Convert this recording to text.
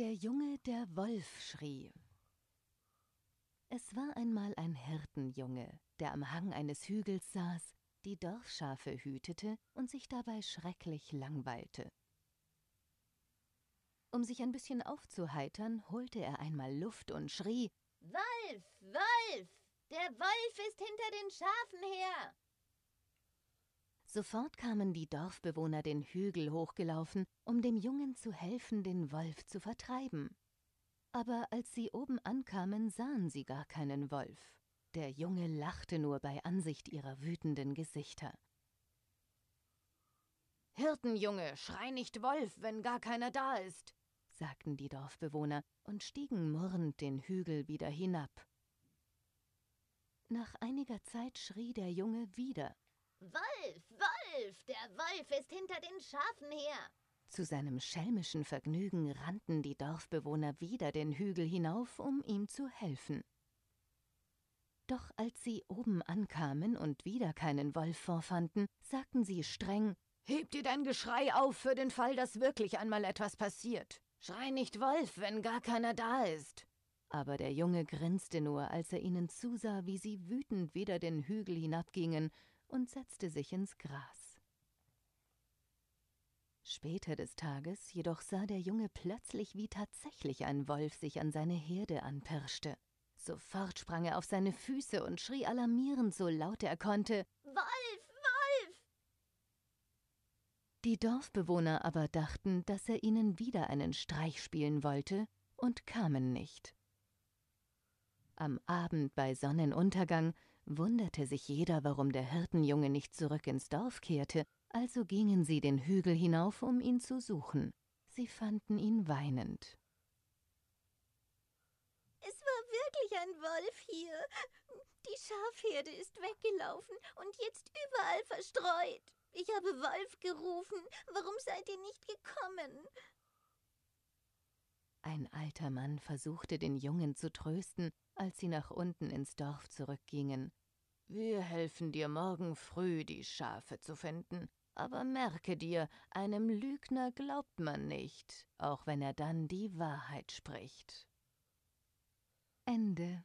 Der Junge, der Wolf schrie. Es war einmal ein Hirtenjunge, der am Hang eines Hügels saß, die Dorfschafe hütete und sich dabei schrecklich langweilte. Um sich ein bisschen aufzuheitern, holte er einmal Luft und schrie Wolf, Wolf, der Wolf ist hinter den Schafen her. Sofort kamen die Dorfbewohner den Hügel hochgelaufen, um dem Jungen zu helfen, den Wolf zu vertreiben. Aber als sie oben ankamen, sahen sie gar keinen Wolf. Der Junge lachte nur bei Ansicht ihrer wütenden Gesichter. Hirtenjunge, schrei nicht Wolf, wenn gar keiner da ist, sagten die Dorfbewohner und stiegen murrend den Hügel wieder hinab. Nach einiger Zeit schrie der Junge wieder Wolf, Wolf, der Wolf ist hinter den Schafen her. Zu seinem schelmischen Vergnügen rannten die Dorfbewohner wieder den Hügel hinauf, um ihm zu helfen. Doch als sie oben ankamen und wieder keinen Wolf vorfanden, sagten sie streng Heb dir dein Geschrei auf für den Fall, dass wirklich einmal etwas passiert. Schrei nicht Wolf, wenn gar keiner da ist. Aber der Junge grinste nur, als er ihnen zusah, wie sie wütend wieder den Hügel hinabgingen und setzte sich ins Gras. Später des Tages jedoch sah der Junge plötzlich, wie tatsächlich ein Wolf sich an seine Herde anpirschte. Sofort sprang er auf seine Füße und schrie alarmierend so laut er konnte Wolf, Wolf. Die Dorfbewohner aber dachten, dass er ihnen wieder einen Streich spielen wollte und kamen nicht. Am Abend bei Sonnenuntergang wunderte sich jeder, warum der Hirtenjunge nicht zurück ins Dorf kehrte, also gingen sie den Hügel hinauf, um ihn zu suchen. Sie fanden ihn weinend. Es war wirklich ein Wolf hier. Die Schafherde ist weggelaufen und jetzt überall verstreut. Ich habe Wolf gerufen. Warum seid ihr nicht gekommen? Ein alter Mann versuchte den Jungen zu trösten, als sie nach unten ins Dorf zurückgingen. Wir helfen dir morgen früh, die Schafe zu finden. Aber merke dir, einem Lügner glaubt man nicht, auch wenn er dann die Wahrheit spricht. Ende